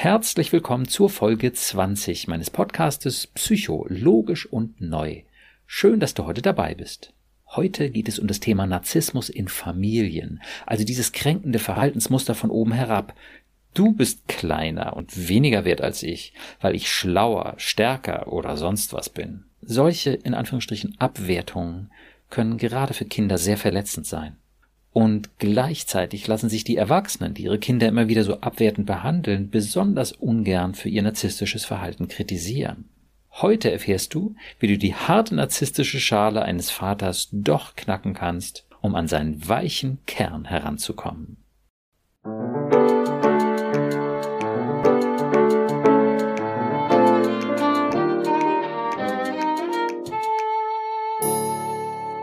Herzlich willkommen zur Folge 20 meines Podcastes Psycho, logisch und neu. Schön, dass du heute dabei bist. Heute geht es um das Thema Narzissmus in Familien, also dieses kränkende Verhaltensmuster von oben herab. Du bist kleiner und weniger wert als ich, weil ich schlauer, stärker oder sonst was bin. Solche, in Anführungsstrichen, Abwertungen können gerade für Kinder sehr verletzend sein. Und gleichzeitig lassen sich die Erwachsenen, die ihre Kinder immer wieder so abwertend behandeln, besonders ungern für ihr narzisstisches Verhalten kritisieren. Heute erfährst du, wie du die harte narzisstische Schale eines Vaters doch knacken kannst, um an seinen weichen Kern heranzukommen.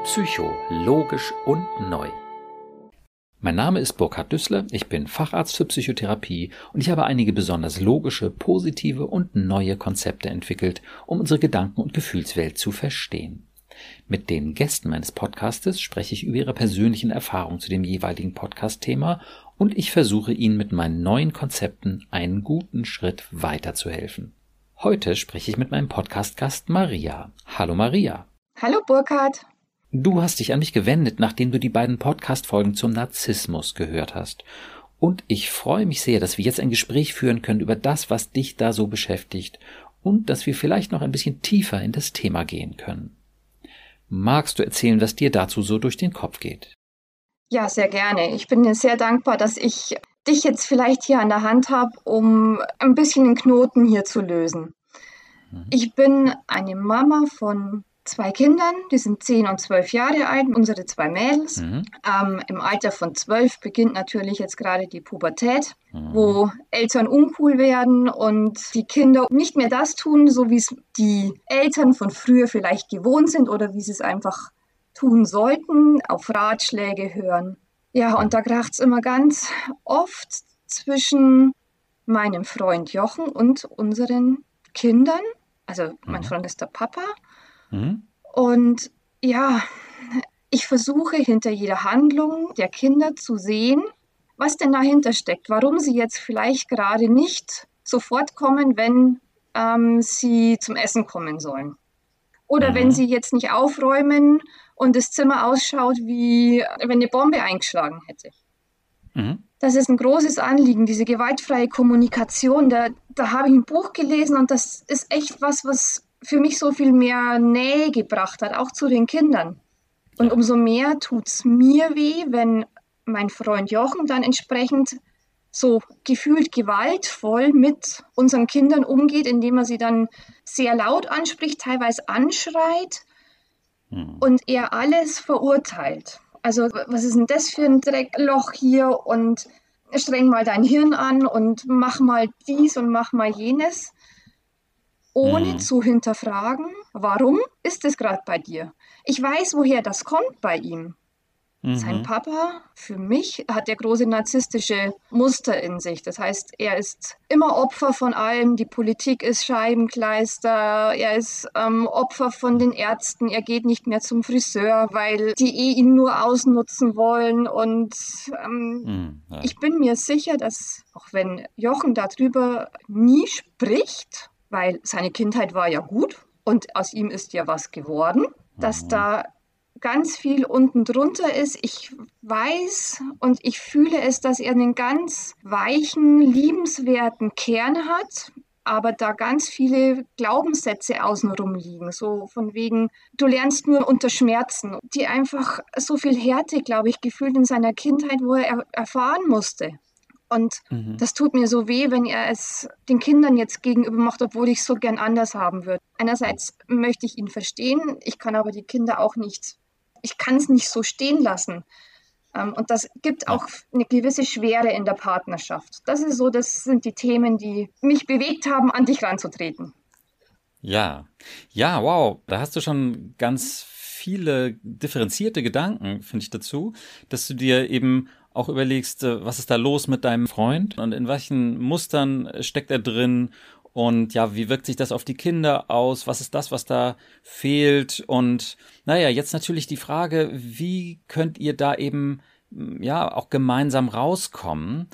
Psycho, logisch und neu. Mein Name ist Burkhard Düssler, ich bin Facharzt für Psychotherapie und ich habe einige besonders logische, positive und neue Konzepte entwickelt, um unsere Gedanken- und Gefühlswelt zu verstehen. Mit den Gästen meines Podcastes spreche ich über ihre persönlichen Erfahrungen zu dem jeweiligen Podcast-Thema und ich versuche Ihnen mit meinen neuen Konzepten einen guten Schritt weiterzuhelfen. Heute spreche ich mit meinem Podcast-Gast Maria. Hallo Maria. Hallo Burkhard. Du hast dich an mich gewendet, nachdem du die beiden Podcast-Folgen zum Narzissmus gehört hast. Und ich freue mich sehr, dass wir jetzt ein Gespräch führen können über das, was dich da so beschäftigt und dass wir vielleicht noch ein bisschen tiefer in das Thema gehen können. Magst du erzählen, was dir dazu so durch den Kopf geht? Ja, sehr gerne. Ich bin dir sehr dankbar, dass ich dich jetzt vielleicht hier an der Hand habe, um ein bisschen den Knoten hier zu lösen. Mhm. Ich bin eine Mama von zwei Kindern, die sind zehn und zwölf Jahre alt, unsere zwei Mädels. Mhm. Ähm, Im Alter von zwölf beginnt natürlich jetzt gerade die Pubertät, mhm. wo Eltern uncool werden und die Kinder nicht mehr das tun, so wie es die Eltern von früher vielleicht gewohnt sind oder wie sie es einfach tun sollten, auf Ratschläge hören. Ja, und da kracht es immer ganz oft zwischen meinem Freund Jochen und unseren Kindern. Also mein mhm. Freund ist der Papa Mhm. Und ja, ich versuche hinter jeder Handlung der Kinder zu sehen, was denn dahinter steckt, warum sie jetzt vielleicht gerade nicht sofort kommen, wenn ähm, sie zum Essen kommen sollen. Oder mhm. wenn sie jetzt nicht aufräumen und das Zimmer ausschaut, wie wenn eine Bombe eingeschlagen hätte. Mhm. Das ist ein großes Anliegen, diese gewaltfreie Kommunikation. Da, da habe ich ein Buch gelesen und das ist echt was, was für mich so viel mehr Nähe gebracht hat, auch zu den Kindern. Und umso mehr tut es mir weh, wenn mein Freund Jochen dann entsprechend so gefühlt gewaltvoll mit unseren Kindern umgeht, indem er sie dann sehr laut anspricht, teilweise anschreit hm. und er alles verurteilt. Also was ist denn das für ein Dreckloch hier und streng mal dein Hirn an und mach mal dies und mach mal jenes ohne mhm. zu hinterfragen, warum ist es gerade bei dir? Ich weiß, woher das kommt bei ihm. Mhm. Sein Papa, für mich, hat der große narzisstische Muster in sich. Das heißt, er ist immer Opfer von allem. Die Politik ist Scheibenkleister. Er ist ähm, Opfer von den Ärzten. Er geht nicht mehr zum Friseur, weil die eh ihn nur ausnutzen wollen. Und ähm, mhm, ja. ich bin mir sicher, dass auch wenn Jochen darüber nie spricht, weil seine Kindheit war ja gut und aus ihm ist ja was geworden, dass mhm. da ganz viel unten drunter ist. Ich weiß und ich fühle es, dass er einen ganz weichen, liebenswerten Kern hat, aber da ganz viele Glaubenssätze außenrum liegen, so von wegen, du lernst nur unter Schmerzen, die einfach so viel Härte, glaube ich, gefühlt in seiner Kindheit, wo er erfahren musste. Und mhm. das tut mir so weh, wenn er es den Kindern jetzt gegenüber macht, obwohl ich es so gern anders haben würde. Einerseits möchte ich ihn verstehen, ich kann aber die Kinder auch nicht, ich kann es nicht so stehen lassen. Ähm, und das gibt auch eine gewisse Schwere in der Partnerschaft. Das ist so, das sind die Themen, die mich bewegt haben, an dich ranzutreten. Ja, ja, wow, da hast du schon ganz viele differenzierte Gedanken, finde ich dazu, dass du dir eben auch überlegst, äh, was ist da los mit deinem Freund und in welchen Mustern steckt er drin und ja, wie wirkt sich das auf die Kinder aus? Was ist das, was da fehlt? Und naja, jetzt natürlich die Frage, wie könnt ihr da eben ja auch gemeinsam rauskommen?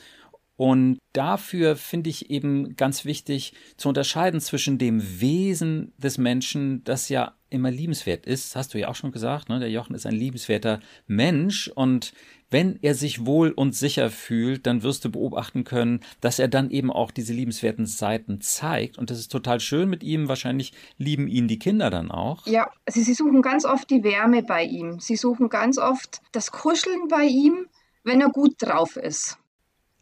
Und dafür finde ich eben ganz wichtig zu unterscheiden zwischen dem Wesen des Menschen, das ja immer liebenswert ist, hast du ja auch schon gesagt, ne? der Jochen ist ein liebenswerter Mensch und wenn er sich wohl und sicher fühlt, dann wirst du beobachten können, dass er dann eben auch diese liebenswerten Seiten zeigt und das ist total schön mit ihm. Wahrscheinlich lieben ihn die Kinder dann auch. Ja, also sie suchen ganz oft die Wärme bei ihm. Sie suchen ganz oft das Kuscheln bei ihm, wenn er gut drauf ist.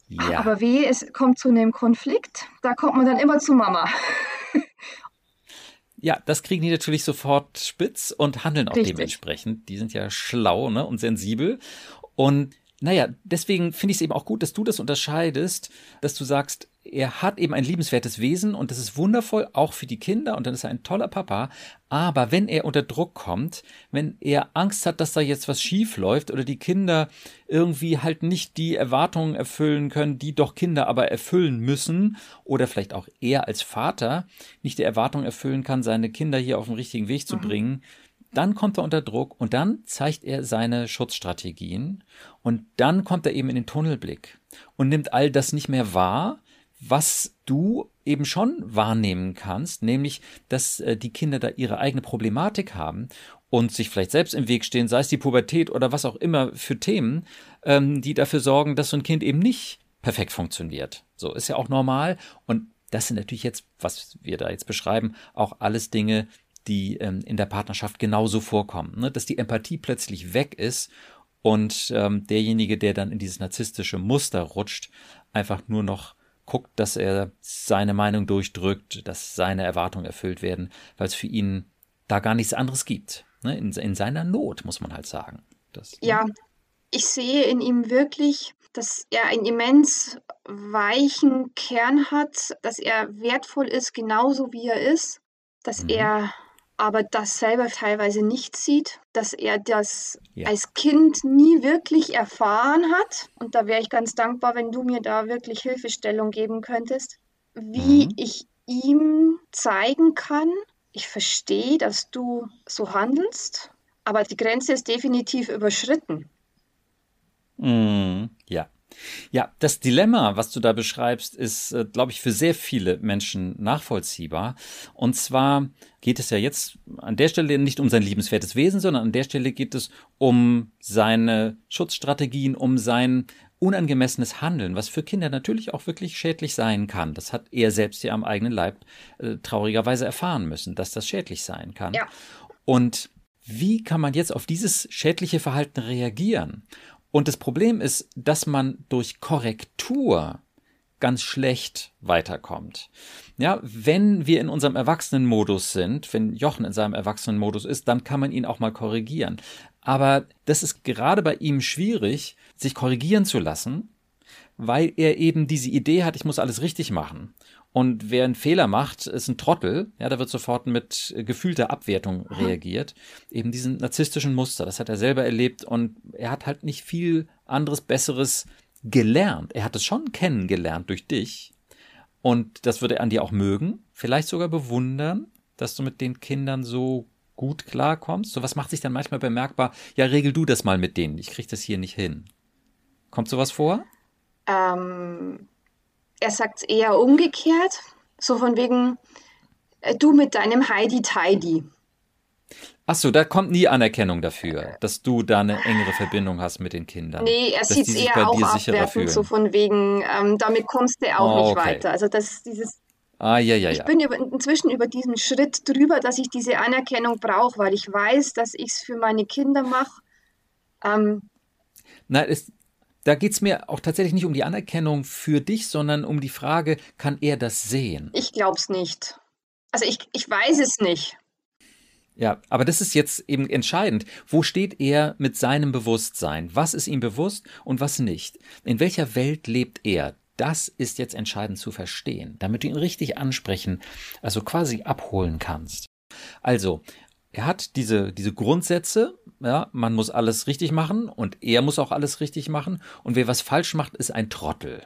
Ja. Aber wie es kommt zu einem Konflikt, da kommt man dann immer zu Mama. Ja, das kriegen die natürlich sofort spitz und handeln auch Richtig. dementsprechend. Die sind ja schlau ne, und sensibel. Und naja, deswegen finde ich es eben auch gut, dass du das unterscheidest, dass du sagst, er hat eben ein liebenswertes Wesen und das ist wundervoll, auch für die Kinder und dann ist er ein toller Papa. Aber wenn er unter Druck kommt, wenn er Angst hat, dass da jetzt was schief läuft oder die Kinder irgendwie halt nicht die Erwartungen erfüllen können, die doch Kinder aber erfüllen müssen oder vielleicht auch er als Vater nicht die Erwartungen erfüllen kann, seine Kinder hier auf den richtigen Weg zu mhm. bringen, dann kommt er unter Druck und dann zeigt er seine Schutzstrategien und dann kommt er eben in den Tunnelblick und nimmt all das nicht mehr wahr, was du eben schon wahrnehmen kannst, nämlich, dass äh, die Kinder da ihre eigene Problematik haben und sich vielleicht selbst im Weg stehen, sei es die Pubertät oder was auch immer für Themen, ähm, die dafür sorgen, dass so ein Kind eben nicht perfekt funktioniert. So ist ja auch normal und das sind natürlich jetzt, was wir da jetzt beschreiben, auch alles Dinge, die ähm, in der Partnerschaft genauso vorkommen, ne? dass die Empathie plötzlich weg ist und ähm, derjenige, der dann in dieses narzisstische Muster rutscht, einfach nur noch guckt, dass er seine Meinung durchdrückt, dass seine Erwartungen erfüllt werden, weil es für ihn da gar nichts anderes gibt. Ne? In, in, seiner Not, muss man halt sagen. Das, ne? ja, ich sehe in ihm wirklich, dass er einen immens weichen Kern hat, dass er wertvoll ist, genauso wie er ist, dass mhm. er aber das selber teilweise nicht sieht, dass er das ja. als Kind nie wirklich erfahren hat. Und da wäre ich ganz dankbar, wenn du mir da wirklich Hilfestellung geben könntest, wie mhm. ich ihm zeigen kann, ich verstehe, dass du so handelst, aber die Grenze ist definitiv überschritten. Mhm. Ja. Das Dilemma, was du da beschreibst, ist, äh, glaube ich, für sehr viele Menschen nachvollziehbar. Und zwar geht es ja jetzt an der Stelle nicht um sein liebenswertes Wesen, sondern an der Stelle geht es um seine Schutzstrategien, um sein unangemessenes Handeln, was für Kinder natürlich auch wirklich schädlich sein kann. Das hat er selbst ja am eigenen Leib äh, traurigerweise erfahren müssen, dass das schädlich sein kann. Ja. Und wie kann man jetzt auf dieses schädliche Verhalten reagieren? Und das Problem ist, dass man durch Korrektur ganz schlecht weiterkommt. Ja, wenn wir in unserem Erwachsenenmodus sind, wenn Jochen in seinem Erwachsenenmodus ist, dann kann man ihn auch mal korrigieren. Aber das ist gerade bei ihm schwierig, sich korrigieren zu lassen, weil er eben diese Idee hat, ich muss alles richtig machen. Und wer einen Fehler macht, ist ein Trottel. Ja, da wird sofort mit gefühlter Abwertung reagiert. Eben diesen narzisstischen Muster, das hat er selber erlebt und er hat halt nicht viel anderes, besseres gelernt. Er hat es schon kennengelernt durch dich. Und das würde er an dir auch mögen, vielleicht sogar bewundern, dass du mit den Kindern so gut klarkommst. So was macht sich dann manchmal bemerkbar, ja, regel du das mal mit denen, ich krieg das hier nicht hin. Kommt sowas vor? Ähm, er sagt es eher umgekehrt, so von wegen, äh, du mit deinem Heidi Tidy. Ach so, da kommt nie Anerkennung dafür, dass du da eine engere Verbindung hast mit den Kindern. Nee, er sieht es eher auch abwertend, so von wegen, ähm, damit kommst du auch oh, nicht okay. weiter. Also das dieses Ah, ja, ja, ich ja. bin inzwischen über diesen Schritt drüber, dass ich diese Anerkennung brauche, weil ich weiß, dass ich es für meine Kinder mache. Ähm, Nein, es, da geht es mir auch tatsächlich nicht um die Anerkennung für dich, sondern um die Frage, kann er das sehen? Ich glaube es nicht. Also ich, ich weiß es nicht. Ja, aber das ist jetzt eben entscheidend. Wo steht er mit seinem Bewusstsein? Was ist ihm bewusst und was nicht? In welcher Welt lebt er? Das ist jetzt entscheidend zu verstehen, damit du ihn richtig ansprechen, also quasi abholen kannst. Also, er hat diese, diese Grundsätze, ja, man muss alles richtig machen und er muss auch alles richtig machen und wer was falsch macht, ist ein Trottel.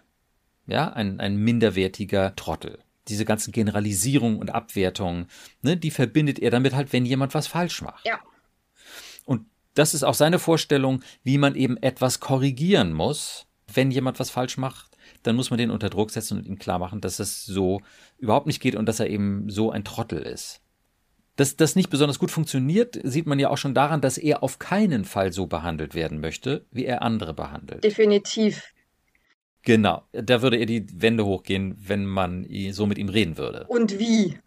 Ja, ein, ein minderwertiger Trottel. Diese ganzen Generalisierungen und Abwertungen, ne, die verbindet er damit halt, wenn jemand was falsch macht. Ja. Und das ist auch seine Vorstellung, wie man eben etwas korrigieren muss, wenn jemand was falsch macht, dann muss man den unter Druck setzen und ihm klar machen, dass es so überhaupt nicht geht und dass er eben so ein Trottel ist. Dass das nicht besonders gut funktioniert, sieht man ja auch schon daran, dass er auf keinen Fall so behandelt werden möchte, wie er andere behandelt. Definitiv. Genau, da würde er die Wände hochgehen, wenn man so mit ihm reden würde. Und wie?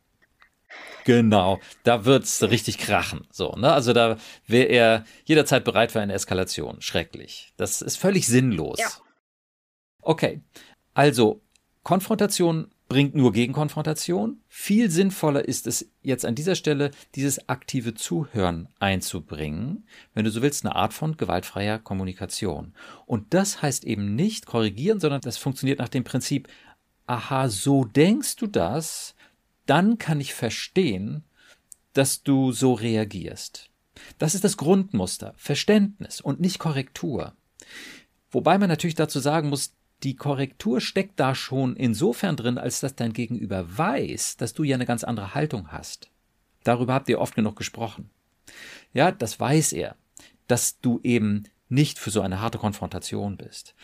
Genau, da wird's richtig krachen. So, ne? Also da wäre er jederzeit bereit für eine Eskalation. Schrecklich. Das ist völlig sinnlos. Ja. Okay, also Konfrontation bringt nur Gegenkonfrontation. Viel sinnvoller ist es jetzt an dieser Stelle, dieses aktive Zuhören einzubringen, wenn du so willst, eine Art von gewaltfreier Kommunikation. Und das heißt eben nicht korrigieren, sondern das funktioniert nach dem Prinzip, aha, so denkst du das, dann kann ich verstehen, dass du so reagierst. Das ist das Grundmuster, Verständnis und nicht Korrektur. Wobei man natürlich dazu sagen muss, die Korrektur steckt da schon insofern drin, als dass dein Gegenüber weiß, dass du ja eine ganz andere Haltung hast. Darüber habt ihr oft genug gesprochen. Ja, das weiß er, dass du eben nicht für so eine harte Konfrontation bist.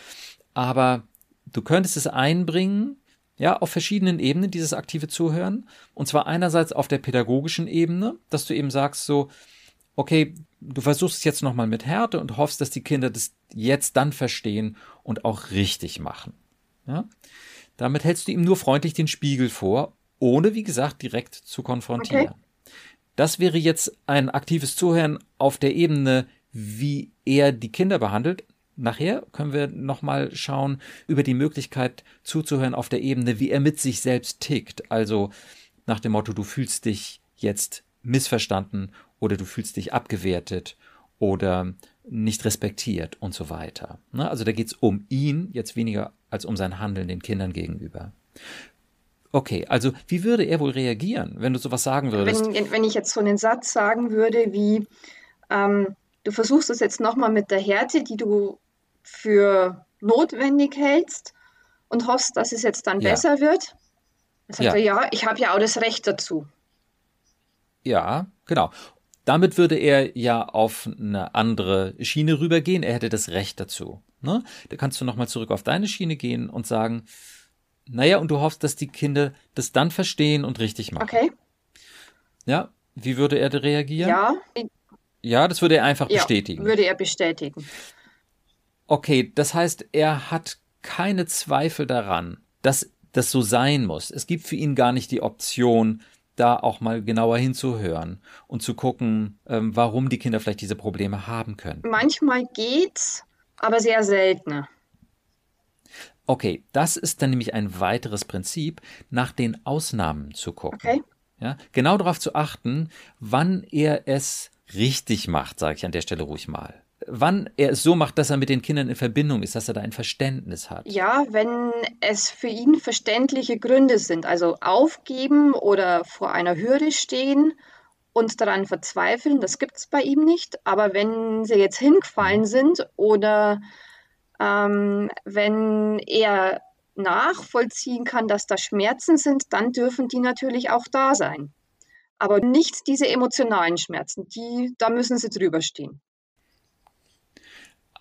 Aber du könntest es einbringen, ja, auf verschiedenen Ebenen, dieses aktive Zuhören. Und zwar einerseits auf der pädagogischen Ebene, dass du eben sagst so, okay, du versuchst es jetzt nochmal mit Härte und hoffst, dass die Kinder das jetzt dann verstehen und auch richtig machen. Ja? Damit hältst du ihm nur freundlich den Spiegel vor, ohne, wie gesagt, direkt zu konfrontieren. Okay. Das wäre jetzt ein aktives Zuhören auf der Ebene, wie er die Kinder behandelt. Nachher können wir nochmal schauen über die Möglichkeit zuzuhören auf der Ebene, wie er mit sich selbst tickt. Also nach dem Motto, du fühlst dich jetzt missverstanden oder du fühlst dich abgewertet oder nicht respektiert und so weiter. Ne? Also da geht es um ihn jetzt weniger als um sein Handeln den Kindern gegenüber. Okay, also wie würde er wohl reagieren, wenn du sowas sagen würdest? Wenn, wenn ich jetzt so einen Satz sagen würde wie, ähm, du versuchst es jetzt nochmal mit der Härte, die du für notwendig hältst und hoffst, dass es jetzt dann ja. besser wird. Dann sagt ja. er, ja, ich habe ja auch das Recht dazu. Ja, genau. Damit würde er ja auf eine andere Schiene rübergehen. Er hätte das Recht dazu. Ne? Da kannst du nochmal zurück auf deine Schiene gehen und sagen, naja, und du hoffst, dass die Kinder das dann verstehen und richtig machen. Okay. Ja, wie würde er da reagieren? Ja. Ja, das würde er einfach ja, bestätigen. Würde er bestätigen. Okay, das heißt, er hat keine Zweifel daran, dass das so sein muss. Es gibt für ihn gar nicht die Option, da auch mal genauer hinzuhören und zu gucken, ähm, warum die Kinder vielleicht diese Probleme haben können. Manchmal geht's, aber sehr selten. Okay, das ist dann nämlich ein weiteres Prinzip, nach den Ausnahmen zu gucken. Okay. Ja, genau darauf zu achten, wann er es richtig macht, sage ich an der Stelle ruhig mal wann er es so macht, dass er mit den Kindern in Verbindung ist, dass er da ein Verständnis hat. Ja, wenn es für ihn verständliche Gründe sind, also aufgeben oder vor einer Hürde stehen und daran verzweifeln, das gibt es bei ihm nicht. Aber wenn sie jetzt hingefallen mhm. sind oder ähm, wenn er nachvollziehen kann, dass da Schmerzen sind, dann dürfen die natürlich auch da sein. Aber nicht diese emotionalen Schmerzen, die, da müssen sie drüber stehen.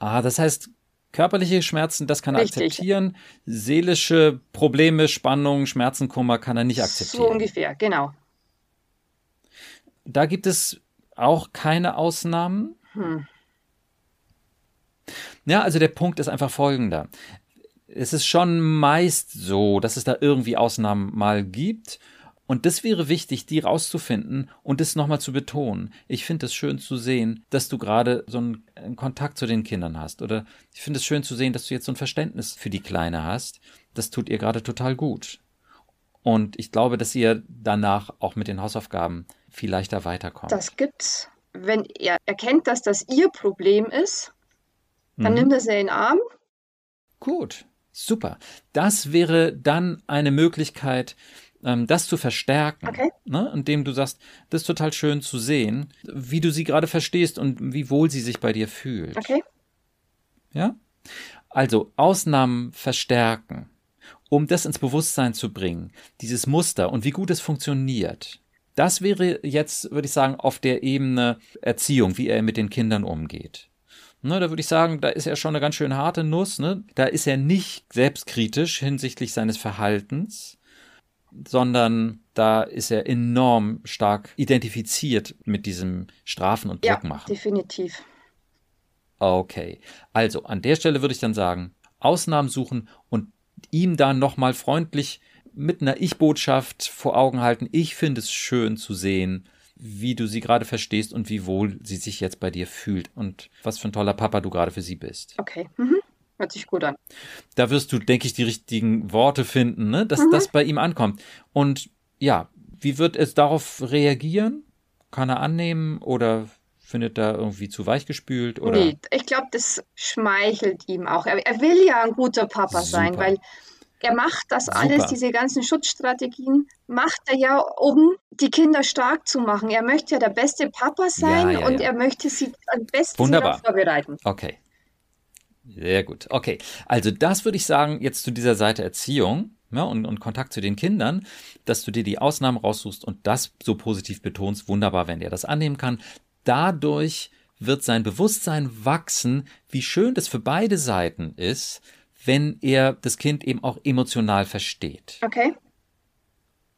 Ah, das heißt, körperliche Schmerzen, das kann er Richtig. akzeptieren. Seelische Probleme, Spannung, Schmerzen, Kummer kann er nicht akzeptieren. So ungefähr, genau. Da gibt es auch keine Ausnahmen. Hm. Ja, also der Punkt ist einfach folgender. Es ist schon meist so, dass es da irgendwie Ausnahmen mal gibt. Und das wäre wichtig, die rauszufinden und das nochmal zu betonen. Ich finde es schön zu sehen, dass du gerade so einen, Kontakt zu den Kindern hast. Oder ich finde es schön zu sehen, dass du jetzt so ein Verständnis für die Kleine hast. Das tut ihr gerade total gut. Und ich glaube, dass ihr danach auch mit den Hausaufgaben viel leichter weiterkommt. Das gibt's. Wenn er erkennt, dass das ihr Problem ist, dann mhm. nimmt er sie in den Arm. Gut, super. Das wäre dann eine Möglichkeit, ähm, das zu verstärken, okay. ne, indem du sagst, das ist total schön zu sehen, wie du sie gerade verstehst und wie wohl sie sich bei dir fühlt. Okay. Ja? Also Ausnahmen verstärken, um das ins Bewusstsein zu bringen, dieses Muster und wie gut es funktioniert. Das wäre jetzt, würde ich sagen, auf der Ebene Erziehung, wie er mit den Kindern umgeht. Ne, da würde ich sagen, da ist er schon eine ganz schön harte Nuss. Ne? Da ist er nicht selbstkritisch hinsichtlich seines Verhaltens, sondern da ist er enorm stark identifiziert mit diesem Strafen und Druck machen. Ja, definitiv. Okay, also an der Stelle würde ich dann sagen, Ausnahmen suchen und ihm dann nochmal freundlich mit einer Ich-Botschaft vor Augen halten. Ich finde es schön zu sehen, wie du sie gerade verstehst und wie wohl sie sich jetzt bei dir fühlt und was für ein toller Papa du gerade für sie bist. Okay. Mhm. Hört sich gut an. Da wirst du, denke ich, die richtigen Worte finden, ne? dass mhm. das bei ihm ankommt. Und ja, wie wird es darauf reagieren? Kann er annehmen oder findet er irgendwie zu weich gespült? Oder? Nee, ich glaube, das schmeichelt ihm auch. Er, er, will ja ein guter Papa Super. sein, weil er macht das Super. alles, diese ganzen Schutzstrategien, macht er ja, um die Kinder stark zu machen. Er möchte ja der beste Papa sein ja, ja, und ja. er möchte sie am besten Wunderbar. vorbereiten. Okay. Sehr gut. Okay. Also das würde ich sagen, jetzt zu dieser Seite Erziehung ja, und, und Kontakt zu den Kindern, dass du dir die Ausnahmen raussuchst und das so positiv betonst. Wunderbar, wenn er das annehmen kann. Dadurch wird sein Bewusstsein wachsen, wie schön das für beide Seiten ist, wenn er das Kind eben auch emotional versteht. Okay.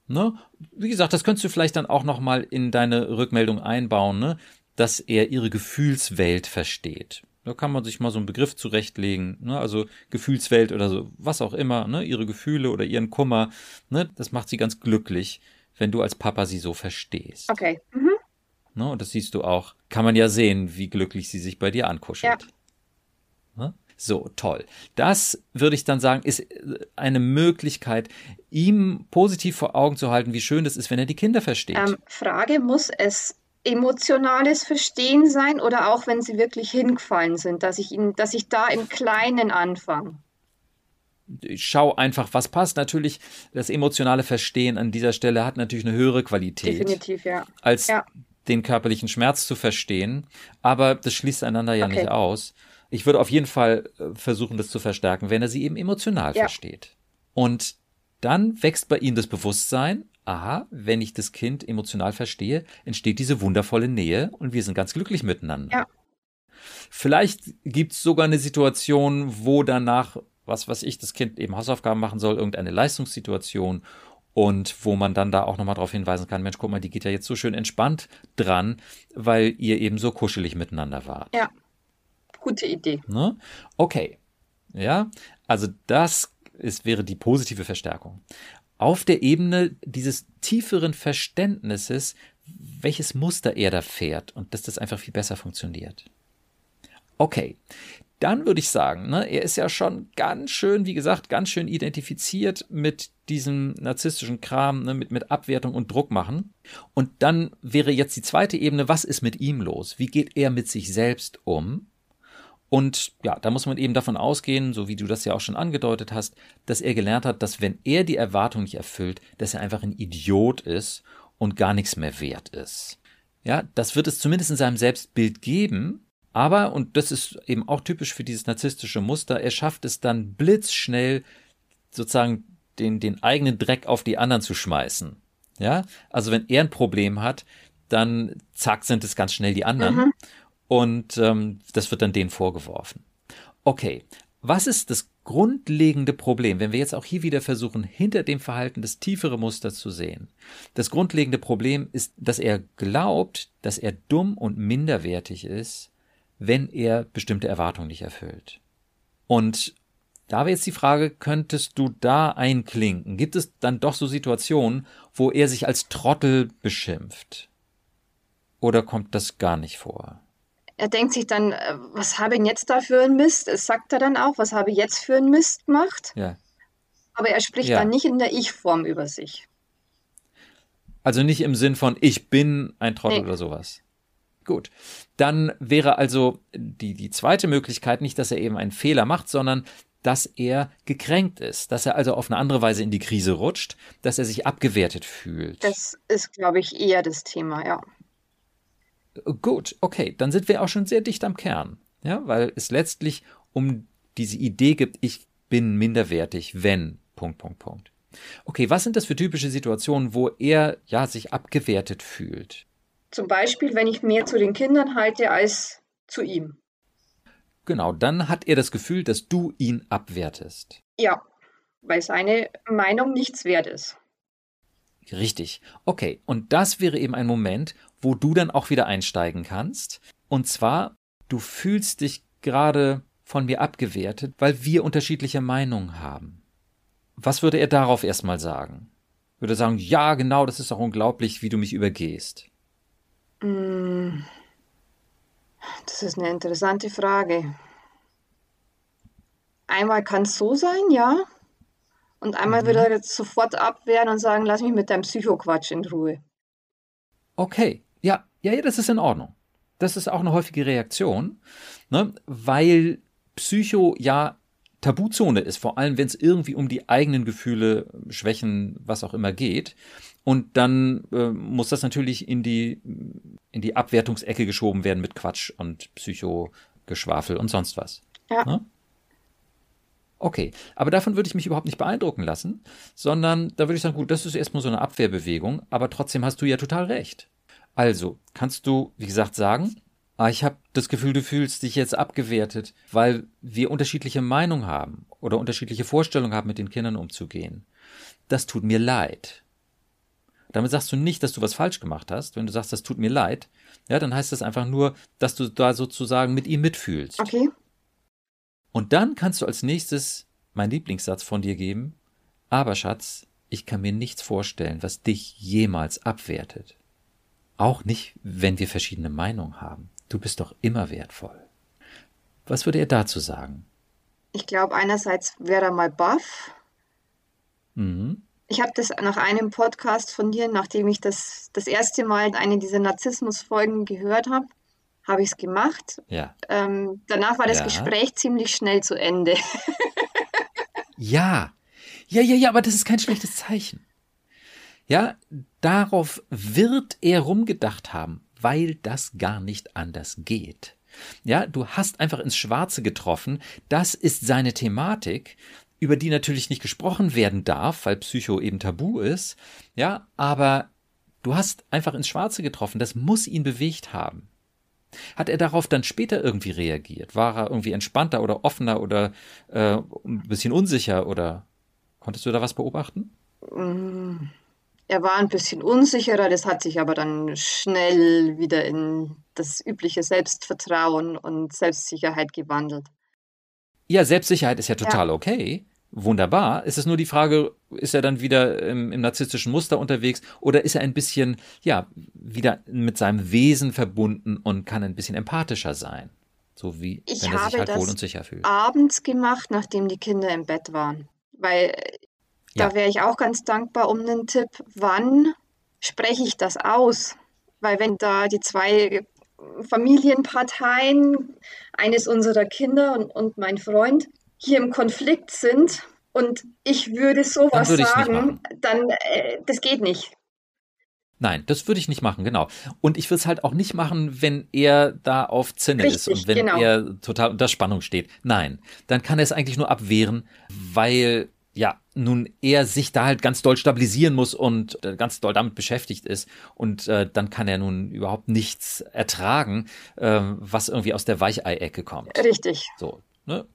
Ne? Wie gesagt, das könntest du vielleicht dann auch nochmal in deine Rückmeldung einbauen, ne? dass er ihre Gefühlswelt versteht. Da kann man sich mal so einen Begriff zurechtlegen, ne? also Gefühlswelt oder so, was auch immer, ne? ihre Gefühle oder ihren Kummer. Ne? Das macht sie ganz glücklich, wenn du als Papa sie so verstehst. Okay. Mhm. Ne? Und das siehst du auch, kann man ja sehen, wie glücklich sie sich bei dir ankuschelt. Ja. Ne? So, toll. Das würde ich dann sagen, ist äh, eine Möglichkeit, ihm positiv vor Augen zu halten, wie schön es ist, wenn er die Kinder versteht. Ähm, Frage, muss es emotionales Verstehen sein oder auch wenn sie wirklich hingefallen sind, dass ich ihn, dass ich da im Kleinen anfange? Ich schau einfach, was passt. Natürlich, das emotionale Verstehen an dieser Stelle hat natürlich eine höhere Qualität. Definitiv, ja. Als ja. den körperlichen Schmerz zu verstehen. Aber das schließt einander ja okay. nicht aus ich würde auf jeden Fall äh, versuchen, das zu verstärken, wenn er sie eben emotional ja. versteht. Und dann wächst bei ihm das Bewusstsein, aha, wenn ich das Kind emotional verstehe, entsteht diese wundervolle Nähe und wir sind ganz glücklich miteinander. Ja. Vielleicht gibt es sogar eine Situation, wo danach, was weiß ich, das Kind eben Hausaufgaben machen soll, irgendeine Leistungssituation und wo man dann da auch nochmal darauf hinweisen kann, Mensch, guck mal, die geht ja jetzt so schön entspannt dran, weil ihr eben so kuschelig miteinander wart. Ja. Gute Idee. Ne? Okay. Ja, also das ist, wäre die positive Verstärkung. Auf der Ebene dieses tieferen Verständnisses, welches Muster er da fährt und dass das einfach viel besser funktioniert. Okay, dann würde ich sagen, ne, er ist ja schon ganz schön, wie gesagt, ganz schön identifiziert mit diesem narzisstischen Kram, ne, mit, mit Abwertung und Druck machen. Und dann wäre jetzt die zweite Ebene, was ist mit ihm los? Wie geht er mit sich selbst um? Und ja, da muss man eben davon ausgehen, so wie du das ja auch schon angedeutet hast, dass er gelernt hat, dass wenn er die Erwartung nicht erfüllt, dass er einfach ein Idiot ist und gar nichts mehr wert ist. Ja, das wird es zumindest in seinem Selbstbild geben, aber, und das ist eben auch typisch für dieses narzisstische Muster, er schafft es dann blitzschnell sozusagen den, den eigenen Dreck auf die anderen zu schmeißen. Ja, also wenn er ein Problem hat, dann zack sind es ganz schnell die anderen. Mhm. Und ähm, das wird dann denen vorgeworfen. Okay, was ist das grundlegende Problem, wenn wir jetzt auch hier wieder versuchen, hinter dem Verhalten das tiefere Muster zu sehen? Das grundlegende Problem ist, dass er glaubt, dass er dumm und minderwertig ist, wenn er bestimmte Erwartungen nicht erfüllt. Und da wäre jetzt die Frage, könntest du da einklinken? Gibt es dann doch so Situationen, wo er sich als Trottel beschimpft? Oder kommt das gar nicht vor? Er denkt sich dann, äh, was habe ich jetzt da für einen Mist? Das sagt er dann auch, was habe ich jetzt für einen Mist gemacht? Ja. Aber er spricht ja. dann nicht in der Ich-Form über sich. Also nicht im Sinn von ich bin ein Trottel nee. oder sowas. Gut. Dann wäre also die, die zweite Möglichkeit nicht, dass er eben einen Fehler macht, sondern dass er gekränkt ist, dass er also auf eine andere Weise in die Krise rutscht, dass er sich abgewertet fühlt. Das ist, glaube ich, eher das Thema, ja. Gut, okay, dann sind wir auch schon sehr dicht am Kern, ja, weil es letztlich um diese Idee gibt, ich bin minderwertig, wenn, Punkt, Punkt, Punkt. Okay, was sind das für typische Situationen, wo er ja sich abgewertet fühlt? Zum Beispiel, wenn ich mehr zu den Kindern halte als zu ihm. Genau, dann hat er das Gefühl, dass du ihn abwertest. Ja, weil seine Meinung nichts wert ist. Richtig. Okay, und das wäre eben ein Moment, wo du dann auch wieder einsteigen kannst. Und zwar, du fühlst dich gerade von mir abgewertet, weil wir unterschiedliche Meinungen haben. Was würde er darauf erstmal sagen? Würde er sagen, ja, genau, das ist doch unglaublich, wie du mich übergehst. Mm, das ist eine interessante Frage. Einmal kann es so sein, ja. Und einmal mhm. würde er jetzt sofort abwehren und sagen, lass mich mit deinem Psychoquatsch in Ruhe. Okay, ja, ja, ja, das ist in Ordnung. Das ist auch eine häufige Reaktion, ne? weil Psycho ja Tabuzone ist, vor allem wenn es irgendwie um die eigenen Gefühle, Schwächen, was auch immer geht. Und dann äh, muss das natürlich in die, in die Abwertungsecke geschoben werden mit Quatsch und Psychogeschwafel und sonst was. Ja. Ne? Okay, aber davon würde ich mich überhaupt nicht beeindrucken lassen, sondern da würde ich sagen, gut, das ist erstmal so eine Abwehrbewegung, aber trotzdem hast du ja total recht. Also, kannst du, wie gesagt, sagen, ah, ich habe das Gefühl, du fühlst dich jetzt abgewertet, weil wir unterschiedliche Meinungen haben oder unterschiedliche Vorstellungen haben, mit den Kindern umzugehen. Das tut mir leid. Damit sagst du nicht, dass du was falsch gemacht hast. Wenn du sagst, das tut mir leid, ja, dann heißt das einfach nur, dass du da sozusagen mit ihm mitfühlst. Okay. Und dann kannst du als nächstes meinen Lieblingssatz von dir geben. Aber Schatz, ich kann mir nichts vorstellen, was dich jemals abwertet. Auch nicht, wenn wir verschiedene Meinungen haben. Du bist doch immer wertvoll. Was würde er dazu sagen? Ich glaube, einerseits wäre er mal baff. Mhm. Ich habe das nach einem Podcast von dir, nachdem ich das das erste Mal eine dieser Narzissmus-Folgen gehört habe, habe ich es gemacht. Ja. Ähm, danach war das ja. Gespräch ziemlich schnell zu Ende. ja. Ja, ja, ja, aber das ist kein schlechtes Zeichen. Ja, darauf wird er rumgedacht haben, weil das gar nicht anders geht. Ja, du hast einfach ins Schwarze getroffen. Das ist seine Thematik, über die natürlich nicht gesprochen werden darf, weil Psycho eben tabu ist. Ja, aber du hast einfach ins Schwarze getroffen. Das muss ihn bewegt haben. Hat er darauf dann später irgendwie reagiert? War er irgendwie entspannter oder offener oder äh, ein bisschen unsicher oder konntest du da was beobachten? Mm, er war ein bisschen unsicherer, das hat sich aber dann schnell wieder in das übliche Selbstvertrauen und Selbstsicherheit gewandelt. Ja, Selbstsicherheit ist ja total ja. okay wunderbar. Es ist nur die Frage, ist er dann wieder im, im, narzisstischen Muster unterwegs oder ist er ein bisschen, ja, wieder mit seinem Wesen verbunden und kann ein bisschen empathischer sein? So wie ich wenn er sich halt wohl und sicher fühlt. abends gemacht, nachdem die Kinder im Bett waren. Weil ja. da wäre ich auch ganz dankbar um einen Tipp, wann spreche ich das aus? Weil wenn da die zwei Familienparteien, eines unserer Kinder und, und mein Freund, hier im Konflikt sind und ich würde sowas würde sagen, dann äh, das geht nicht. Nein, das würde ich nicht machen, genau. Und ich würde es halt auch nicht machen, wenn er da auf Zinne Richtig, ist und wenn genau. er total unter Spannung steht. Nein, dann kann er es eigentlich nur abwehren, weil ja, nun er sich da halt ganz doll stabilisieren muss und äh, ganz doll damit beschäftigt ist und äh, dann kann er nun überhaupt nichts ertragen, äh, was irgendwie aus der Weichei-Ecke kommt. Richtig. So, ne?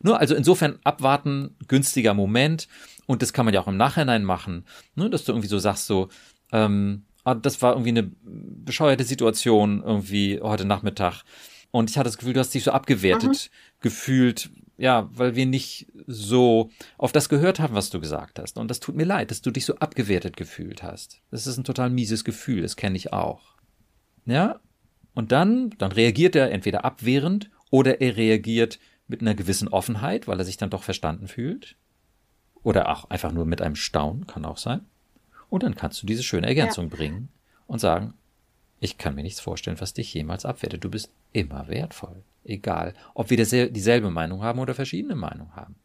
Nur also insofern abwarten, günstiger Moment und das kann man ja auch im Nachhinein machen, ne, dass du irgendwie so sagst so, ähm, ah, das war irgendwie eine bescheuerte Situation irgendwie heute Nachmittag und ich hatte das Gefühl, du hast dich so abgewertet mhm. gefühlt, ja, weil wir nicht so auf das gehört haben, was du gesagt hast und das tut mir leid, dass du dich so abgewertet gefühlt hast. Das ist ein total mieses Gefühl, das kenne ich auch. Ja? Und dann, dann reagiert er entweder abwehrend oder er reagiert mit einer gewissen Offenheit, weil er sich dann doch verstanden fühlt. Oder auch einfach nur mit einem Staunen, kann auch sein. Und dann kannst du diese schöne Ergänzung ja. bringen und sagen, ich kann mir nichts vorstellen, was dich jemals abwertet. Du bist immer wertvoll. Egal, ob wir dieselbe Meinung haben oder verschiedene Meinungen haben.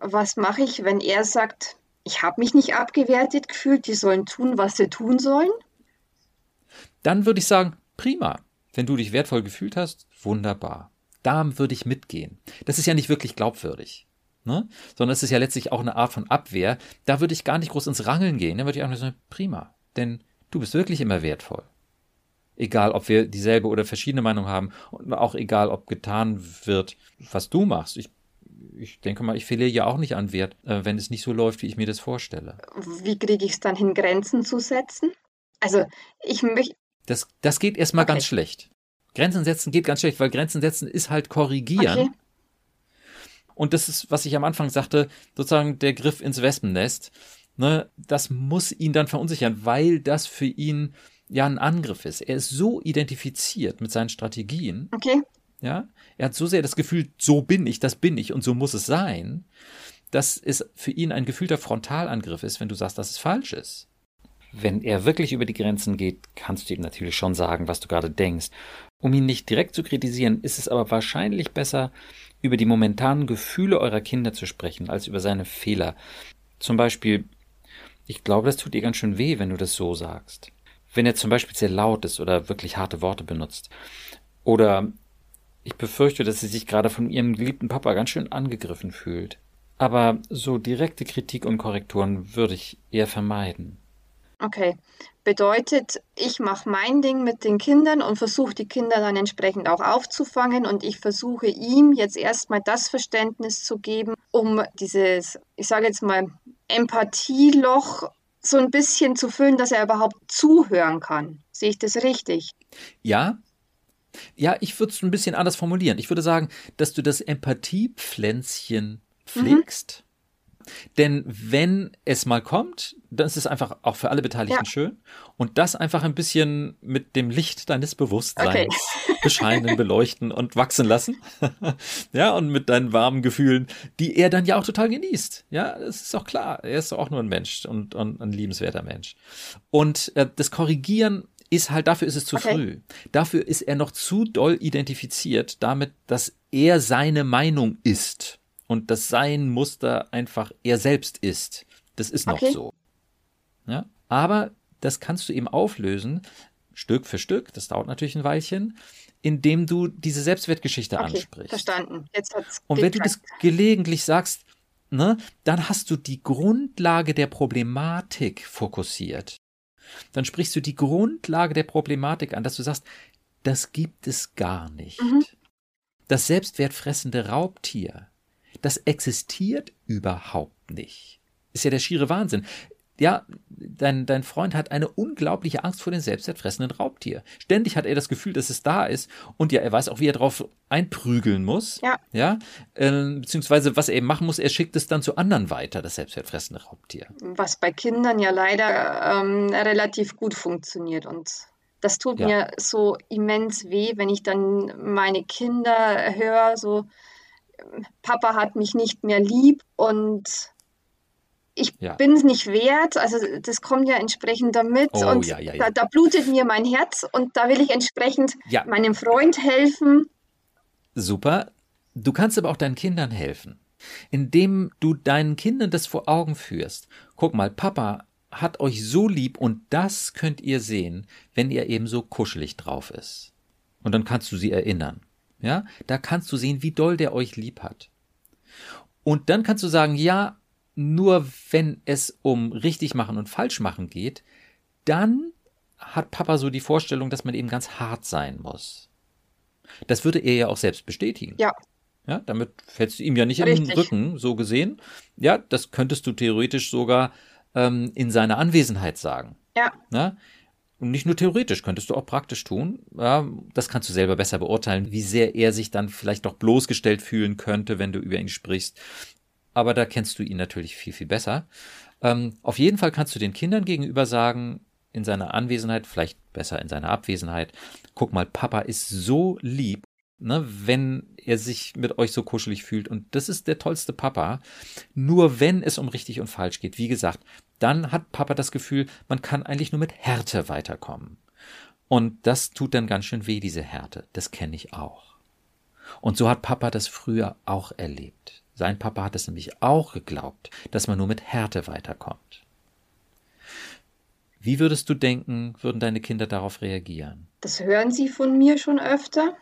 Was mache ich, wenn er sagt, ich habe mich nicht abgewertet gefühlt, die sollen tun, was sie tun sollen? Dann würde ich sagen, prima. Wenn du dich wertvoll gefühlt hast, wunderbar. Da würde ich mitgehen. Das ist ja nicht wirklich glaubwürdig. Ne? Sondern es ist ja letztlich auch eine Art von Abwehr. Da würde ich gar nicht groß ins Rangeln gehen. Da würde ich einfach sagen, prima. Denn du bist wirklich immer wertvoll. Egal, ob wir dieselbe oder verschiedene Meinung haben und auch egal, ob getan wird, was du machst. Ich, ich denke mal, ich verliere ja auch nicht an Wert, äh, wenn es nicht so läuft, wie ich mir das vorstelle. Wie kriege ich es dann hin, Grenzen zu setzen? Also, ich möchte. Das, das geht erstmal okay. ganz schlecht. Grenzen setzen geht ganz schlecht, weil Grenzen setzen ist halt korrigieren. Okay. Und das ist, was ich am Anfang sagte, sozusagen der Griff ins Wespennest. Ne, das muss ihn dann verunsichern, weil das für ihn ja ein Angriff ist. Er ist so identifiziert mit seinen Strategien. Okay. Ja, er hat so sehr das Gefühl, so bin ich, das bin ich und so muss es sein, dass es für ihn ein gefühlter Frontalangriff ist, wenn du sagst, dass es falsch ist. Wenn er wirklich über die Grenzen geht, kannst du ihm natürlich schon sagen, was du gerade denkst. Um ihn nicht direkt zu kritisieren, ist es aber wahrscheinlich besser, über die momentanen Gefühle eurer Kinder zu sprechen, als über seine Fehler. Zum Beispiel, ich glaube, das tut ihr ganz schön weh, wenn du das so sagst. Wenn er zum Beispiel sehr laut ist oder wirklich harte Worte benutzt. Oder ich befürchte, dass sie sich gerade von ihrem geliebten Papa ganz schön angegriffen fühlt. Aber so direkte Kritik und Korrekturen würde ich eher vermeiden. Okay. Bedeutet, ich mache mein Ding mit den Kindern und versuche die Kinder dann entsprechend auch aufzufangen und ich versuche ihm jetzt erstmal das Verständnis zu geben, um dieses, ich sage jetzt mal, Empathieloch so ein bisschen zu füllen, dass er überhaupt zuhören kann. Sehe ich das richtig? Ja. Ja, ich würde es ein bisschen anders formulieren. Ich würde sagen, dass du das Empathiepflänzchen pflegst. Mhm denn wenn es mal kommt, dann ist es einfach auch für alle Beteiligten ja. schön. Und das einfach ein bisschen mit dem Licht deines Bewusstseins okay. bescheinen, beleuchten und wachsen lassen. ja, und mit deinen warmen Gefühlen, die er dann ja auch total genießt. Ja, das ist auch klar. Er ist auch nur ein Mensch und, und ein liebenswerter Mensch. Und äh, das Korrigieren ist halt, dafür ist es zu okay. früh. Dafür ist er noch zu doll identifiziert damit, dass er seine Meinung ist und das sein Muster einfach er selbst ist. Das ist noch okay. so. Ja? Aber das kannst du eben auflösen, Stück für Stück, das dauert natürlich ein Weilchen, indem du diese Selbstwertgeschichte okay, ansprichst. Verstanden. Jetzt hat's Und wenn du das gelegentlich sagst, ne, dann hast du die Grundlage der Problematik fokussiert. Dann sprichst du die Grundlage der Problematik an, dass du sagst, das gibt es gar nicht. Mhm. Das selbstwertfressende Raubtier, das existiert überhaupt nicht. Ist ja der schiere Wahnsinn. Ja, dein, dein Freund hat eine unglaubliche Angst vor dem selbstwertfressenden Raubtier. Ständig hat er das Gefühl, dass es da ist. Und ja, er weiß auch, wie er darauf einprügeln muss. Ja. Ja. Äh, beziehungsweise, was er eben machen muss, er schickt es dann zu anderen weiter, das selbstwertfressende Raubtier. Was bei Kindern ja leider ähm, relativ gut funktioniert. Und das tut ja. mir so immens weh, wenn ich dann meine Kinder höre, so, Papa hat mich nicht mehr lieb und ich ja. bin es nicht wert. Also das kommt ja entsprechend damit oh, und ja, ja, da, da, blutet mir mein Herz und da will ich entsprechend meinem Freund helfen. Super. Du kannst aber auch deinen Kindern helfen, indem du deinen Kindern das vor Augen führst. Guck mal, Papa hat euch so lieb und das könnt ihr sehen, wenn ihr eben so kuschelig drauf ist. Und dann kannst du sie erinnern. Ja, da kannst du sehen, wie doll der euch lieb hat. Und dann kannst du sagen, ja, nur wenn es um richtig machen und falsch machen geht, dann hat Papa so die Vorstellung, dass man eben ganz hart sein muss. Das würde er ja auch selbst bestätigen. Ja. Ja, damit fällst du ihm ja nicht Richtig. in den Rücken, so gesehen. Ja, das könntest du theoretisch sogar ähm, in seiner Anwesenheit sagen. Ja. ja. Und nicht nur theoretisch, könntest du auch praktisch tun. Ja, das kannst du selber besser beurteilen, wie sehr er sich dann vielleicht doch bloßgestellt fühlen könnte, wenn du über ihn sprichst. Aber da kennst du ihn natürlich viel, viel besser. Ähm, auf jeden Fall kannst du den Kindern gegenüber sagen, in seiner Anwesenheit, vielleicht besser in seiner Abwesenheit, guck mal, Papa ist so lieb ne, wenn er sich mit euch so kuschelig fühlt. Und das ist der tollste Papa. Nur wenn es um richtig und falsch geht, wie gesagt, dann hat Papa das Gefühl, man kann eigentlich nur mit Härte weiterkommen. Und das tut dann ganz schön weh, diese Härte. Das kenne ich auch. Und so hat Papa das früher auch erlebt. Sein Papa hat es nämlich auch geglaubt, dass man nur mit Härte weiterkommt. Wie würdest du denken, würden deine Kinder darauf reagieren? Das hören sie von mir schon öfter.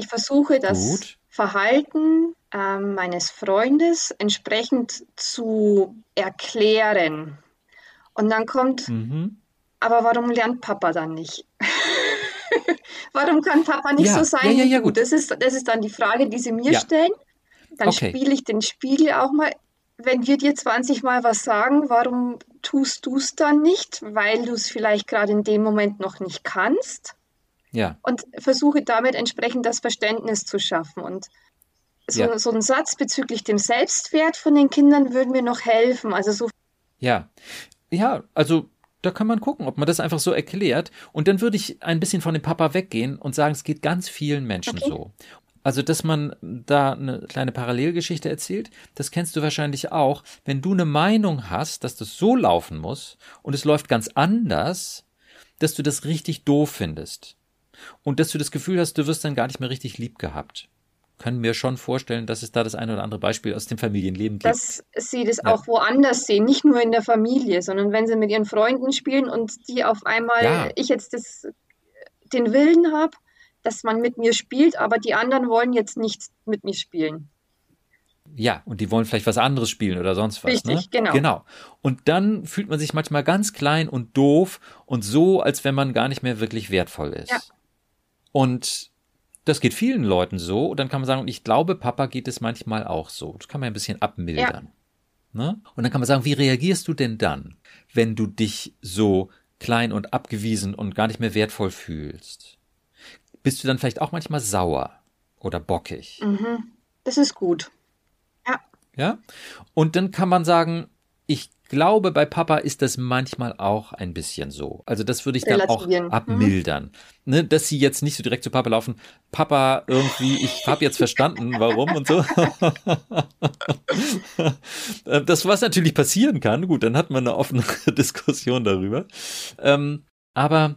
Ich versuche das Gut. Verhalten äh, meines Freundes entsprechend zu erklären. Und dann kommt, mhm. aber warum lernt Papa dann nicht? Warum kann Papa nicht Ja, so sein ja, ja, ja, gut. Das ist, das ist dann die Frage, die sie mir Ja. stellen. Dann Okay. spiele ich den Spiegel auch mal. Wenn wir dir 20 Mal was sagen, warum tust du es dann nicht? Weil du es vielleicht gerade in dem Moment noch nicht kannst. Ja, Und versuche damit entsprechend das Verständnis zu schaffen. Und so, Ja. so ein Satz bezüglich dem Selbstwert von den Kindern würde mir noch helfen. Also so ja. Ja, also da kann man gucken, ob man das einfach so erklärt. Und dann würde ich ein bisschen von dem Papa weggehen und sagen, es geht ganz vielen Menschen Okay. so. Also, dass man da eine kleine Parallelgeschichte erzählt, das kennst du wahrscheinlich auch. Wenn du eine Meinung hast, dass das so laufen muss und es läuft ganz anders, dass du das richtig doof findest. Und dass du das Gefühl hast, du wirst dann gar nicht mehr richtig lieb gehabt. Können mir schon vorstellen, dass es da das eine oder andere Beispiel aus dem Familienleben gibt. dass sie das Ja. auch woanders sehen, nicht nur in der Familie, sondern wenn sie mit ihren Freunden spielen und die auf einmal, Ja. ich jetzt das, den Willen habe, dass man mit mir spielt, aber die anderen wollen jetzt nicht mit mir spielen. Ja, und die wollen vielleicht was anderes spielen oder sonst was. Richtig, ne? genau. Genau. Und dann fühlt man sich manchmal ganz klein und doof und so, als wenn man gar nicht mehr wirklich wertvoll ist. Ja. Und das geht vielen Leuten so. Und dann kann man sagen, und ich glaube, Papa geht es manchmal auch so. Das kann man ein bisschen abmildern. Ne? Und dann kann man sagen, wie reagierst du denn dann, wenn du dich so klein und abgewiesen und gar nicht mehr wertvoll fühlst? Bist du dann vielleicht auch manchmal sauer oder bockig? Mhm. Das ist gut. Ja, Ja? Und dann kann man sagen, ich glaube, bei Papa ist das manchmal auch ein bisschen so. Also das würde ich dann auch. Mhm. abmildern. Ne, dass sie jetzt nicht so direkt zu Papa laufen, Papa irgendwie, ich habe jetzt verstanden, warum und so. Das, was natürlich passieren kann, gut, dann hat man eine offene Diskussion darüber. Ähm, aber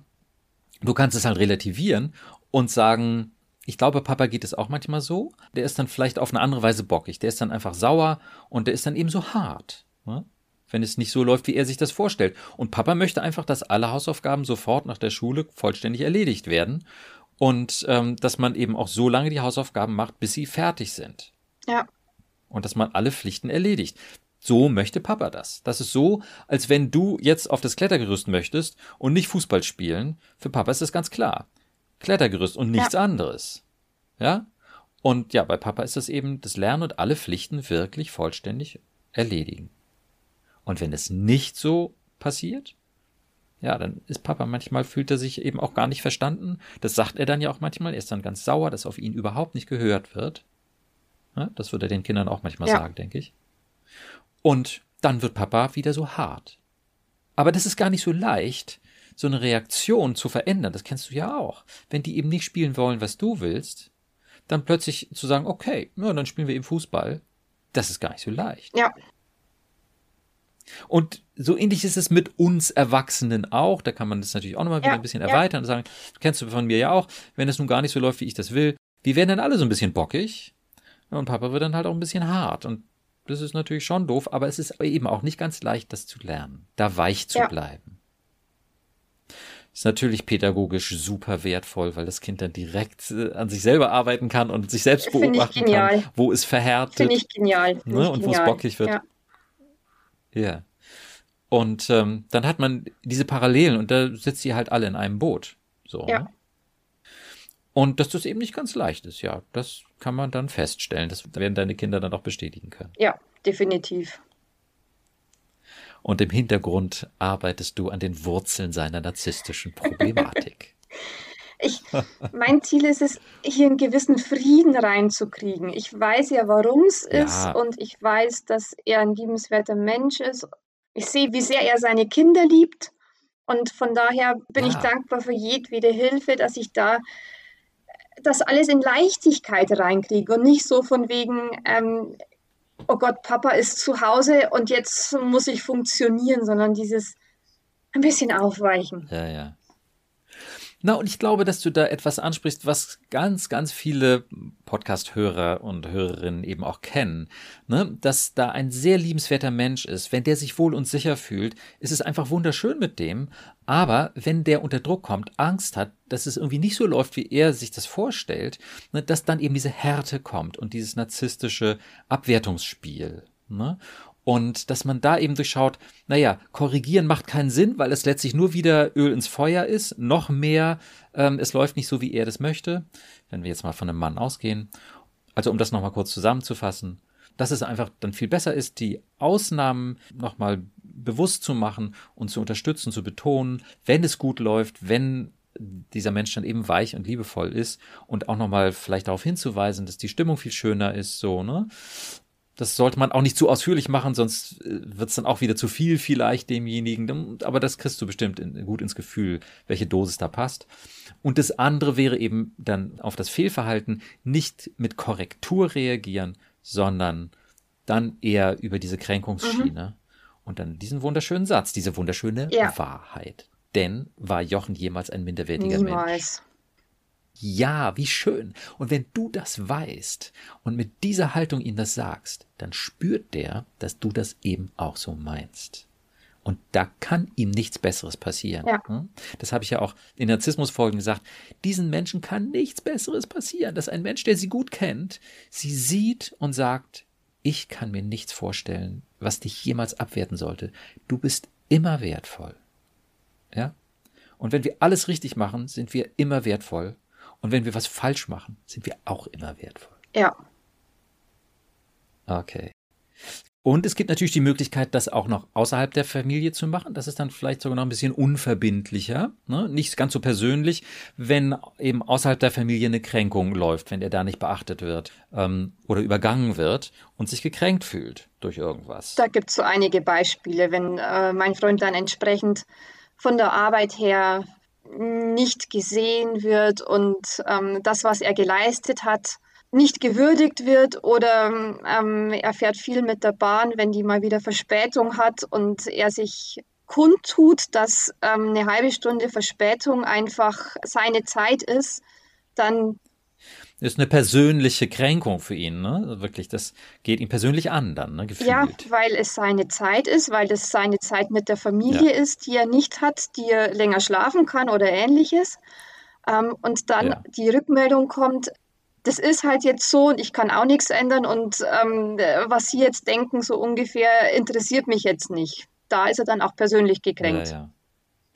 du kannst es halt relativieren und sagen, ich glaube, Papa geht es auch manchmal so. Der ist dann vielleicht auf eine andere Weise bockig. Der ist dann einfach sauer und der ist dann eben so hart. Ne? Wenn es nicht so läuft, wie er sich das vorstellt. Und Papa möchte einfach, dass alle Hausaufgaben sofort nach der Schule vollständig erledigt werden. Und ähm, dass man eben auch so lange die Hausaufgaben macht, bis sie fertig sind. ja, Und dass man alle Pflichten erledigt. So möchte Papa das. Das ist so, als wenn du jetzt auf das Klettergerüst möchtest und nicht Fußball spielen. Für Papa ist das ganz klar. Klettergerüst und nichts anderes. Ja? Und ja, bei Papa ist das eben das Lernen und alle Pflichten wirklich vollständig erledigen. Und wenn es nicht so passiert, ja, dann ist Papa manchmal, fühlt er sich eben auch gar nicht verstanden. Das sagt er dann ja auch manchmal. Er ist dann ganz sauer, dass auf ihn überhaupt nicht gehört wird. Ja, das würde er den Kindern auch manchmal Ja. sagen, denke ich. Und dann wird Papa wieder so hart. Aber das ist gar nicht so leicht, so eine Reaktion zu verändern. Das kennst du ja auch. Wenn die eben nicht spielen wollen, was du willst, dann plötzlich zu sagen, okay, ja, dann spielen wir eben Fußball. Das ist gar nicht so leicht. ja, Und so ähnlich ist es mit uns Erwachsenen auch. Da kann man das natürlich auch nochmal wieder Ja, ein bisschen ja. erweitern und sagen, kennst du von mir ja auch, wenn es nun gar nicht so läuft, wie ich das will, wir werden dann alle so ein bisschen bockig. Und Papa wird dann halt auch ein bisschen hart. Und das ist natürlich schon doof, aber es ist eben auch nicht ganz leicht, das zu lernen, da weich zu Ja. bleiben. Ist natürlich pädagogisch super wertvoll, weil das Kind dann direkt äh, an sich selber arbeiten kann und sich selbst beobachten kann, wo es verhärtet Ne, und wo es bockig wird. Ja, Ja. Und ähm, dann hat man diese Parallelen und da sitzt ihr halt alle in einem Boot. So. Ja. Ne? Und dass das eben nicht ganz leicht ist, ja, das kann man dann feststellen. Das werden deine Kinder dann auch bestätigen können. ja, definitiv. Und im Hintergrund arbeitest du an den Wurzeln seiner narzisstischen Problematik. Ich, mein Ziel ist es, hier einen gewissen Frieden reinzukriegen. Ich weiß ja, warum es Ja. ist und ich weiß, dass er ein liebenswerter Mensch ist. Ich sehe, wie sehr er seine Kinder liebt und von daher bin ich Ja. dankbar für jedwede Hilfe, dass ich da das alles in Leichtigkeit reinkriege und nicht so von wegen, ähm, oh Gott, Papa ist zu Hause und jetzt muss ich funktionieren, sondern dieses ein bisschen aufweichen. Ja, ja. Na, und ich glaube, dass du da etwas ansprichst, was ganz, ganz viele Podcast-Hörer und Hörerinnen eben auch kennen. Ne? Dass da ein sehr liebenswerter Mensch ist. Wenn der sich wohl und sicher fühlt, ist es einfach wunderschön mit dem. Aber wenn der unter Druck kommt, Angst hat, dass es irgendwie nicht so läuft, wie er sich das vorstellt, ne, dass dann eben diese Härte kommt und dieses narzisstische Abwertungsspiel. Ne? Und dass man da eben durchschaut, naja, korrigieren macht keinen Sinn, weil es letztlich nur wieder Öl ins Feuer ist, noch mehr, ähm, es läuft nicht so, wie er das möchte, wenn wir jetzt mal von einem Mann ausgehen. Also um das nochmal kurz zusammenzufassen, dass es einfach dann viel besser ist, die Ausnahmen nochmal bewusst zu machen und zu unterstützen, zu betonen, wenn es gut läuft, wenn dieser Mensch dann eben weich und liebevoll ist und auch nochmal vielleicht darauf hinzuweisen, dass die Stimmung viel schöner ist, so, ne? Das sollte man auch nicht zu ausführlich machen, sonst äh, wird es dann auch wieder zu viel vielleicht demjenigen. Aber das kriegst du bestimmt in, gut ins Gefühl, welche Dosis da passt. Und das andere wäre eben dann auf das Fehlverhalten nicht mit Korrektur reagieren, sondern dann eher über diese Kränkungsschiene. Mhm. Und dann diesen wunderschönen Satz, diese wunderschöne ja. Wahrheit. Denn war Jochen jemals ein minderwertiger Niemals. Mensch? Ja, wie schön. Und wenn du das weißt und mit dieser Haltung ihm das sagst, dann spürt der, dass du das eben auch so meinst. Und da kann ihm nichts Besseres passieren. Ja. Hm? Das habe ich ja auch in Narzissmusfolgen gesagt. Diesen Menschen kann nichts Besseres passieren, dass ein Mensch, der sie gut kennt, sie sieht und sagt, ich kann mir nichts vorstellen, was dich jemals abwerten sollte. Du bist immer wertvoll. Ja? Und wenn wir alles richtig machen, sind wir immer wertvoll. Und wenn wir was falsch machen, sind wir auch immer wertvoll. Ja. Okay. Und es gibt natürlich die Möglichkeit, das auch noch außerhalb der Familie zu machen. Das ist dann vielleicht sogar noch ein bisschen unverbindlicher, ne? nicht ganz so persönlich, wenn eben außerhalb der Familie eine Kränkung läuft, wenn er da nicht beachtet wird ähm, oder übergangen wird und sich gekränkt fühlt durch irgendwas. Da gibt es so einige Beispiele, wenn äh, mein Freund dann entsprechend von der Arbeit her nicht gesehen wird und ähm, das, was er geleistet hat, nicht gewürdigt wird oder ähm, er fährt viel mit der Bahn, wenn die mal wieder Verspätung hat und er sich kundtut, dass ähm, eine halbe Stunde Verspätung einfach seine Zeit ist, dann ist eine persönliche Kränkung für ihn, ne? Also wirklich, das geht ihn persönlich an dann, ne? Gefühlt. Ja, weil es seine Zeit ist, weil es seine Zeit mit der Familie ja. ist, die er nicht hat, die er länger schlafen kann oder ähnliches. Ähm, und dann ja. die Rückmeldung kommt, das ist halt jetzt so und ich kann auch nichts ändern und ähm, was Sie jetzt denken, so ungefähr, interessiert mich jetzt nicht. Da ist er dann auch persönlich gekränkt. Ja.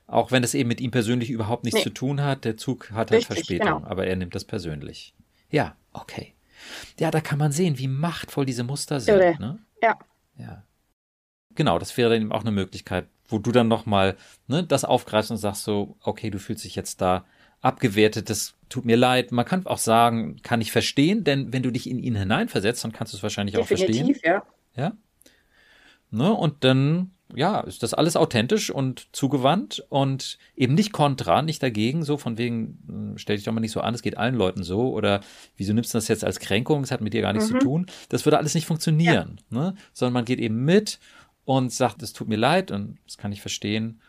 Auch wenn es eben mit ihm persönlich überhaupt nichts nee. zu tun hat, der Zug hat halt Verspätung, genau. aber er nimmt das persönlich. Ja, okay. Ja, da kann man sehen, wie machtvoll diese Muster sind. Irre. Ne? Ja. Ja. Genau, das wäre dann eben auch eine Möglichkeit, wo du dann nochmal ne, das aufgreifst und sagst so, okay, du fühlst dich jetzt da abgewertet, das tut mir leid. Man kann auch sagen, kann ich verstehen, denn wenn du dich in ihn hineinversetzt, dann kannst du es wahrscheinlich Definitiv, auch verstehen. ja. Ja. Ne, und dann, ja, ist das alles authentisch und zugewandt und eben nicht kontra, nicht dagegen, so von wegen, hm, stell dich doch mal nicht so an, es geht allen Leuten so oder wieso nimmst du das jetzt als Kränkung, das hat mit dir gar nichts mhm. zu tun. Das würde alles nicht funktionieren, ja. ne? sondern man geht eben mit und sagt, es tut mir leid und das kann ich verstehen.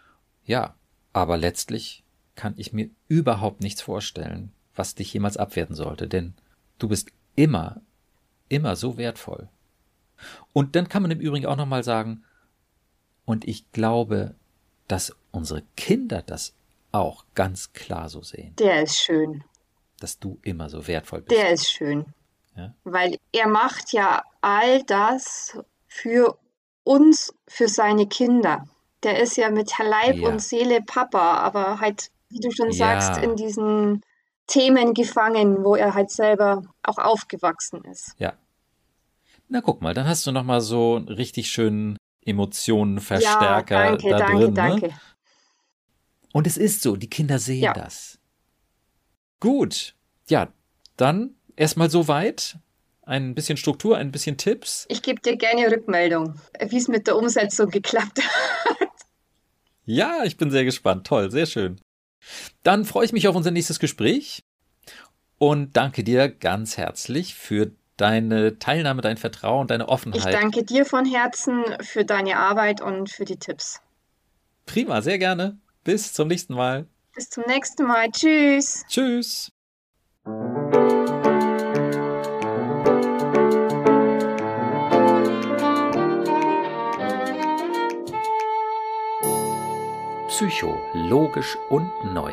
Ja, aber letztlich kann ich mir überhaupt nichts vorstellen, was dich jemals abwerten sollte, denn du bist immer, immer so wertvoll. Und dann kann man im Übrigen auch nochmal sagen, und ich glaube, dass unsere Kinder das auch ganz klar so sehen. Der ist schön. Dass du immer so wertvoll bist. Der ist schön. Ja? Weil er macht ja all das für uns, für seine Kinder. Der ist ja mit Leib ja. und Seele Papa, aber halt wie du schon ja. sagst, in diesen Themen gefangen, wo er halt selber auch aufgewachsen ist. Ja. Na guck mal, dann hast du noch mal so einen richtig schönen Emotionenverstärker ja, danke, da danke, drin. Danke. Ne? Und es ist so, die Kinder sehen ja. das. Gut, ja, dann erstmal so weit. Ein bisschen Struktur, ein bisschen Tipps. Ich gebe dir gerne Rückmeldung, wie es mit der Umsetzung geklappt hat. Ja, ich bin sehr gespannt. Toll, sehr schön. Dann freue ich mich auf unser nächstes Gespräch und danke dir ganz herzlich für deine Teilnahme, dein Vertrauen, deine Offenheit. Ich danke dir von Herzen für deine Arbeit und für die Tipps. Prima, sehr gerne. Bis zum nächsten Mal. Bis zum nächsten Mal. Tschüss. Tschüss. Psycho, logisch und neu.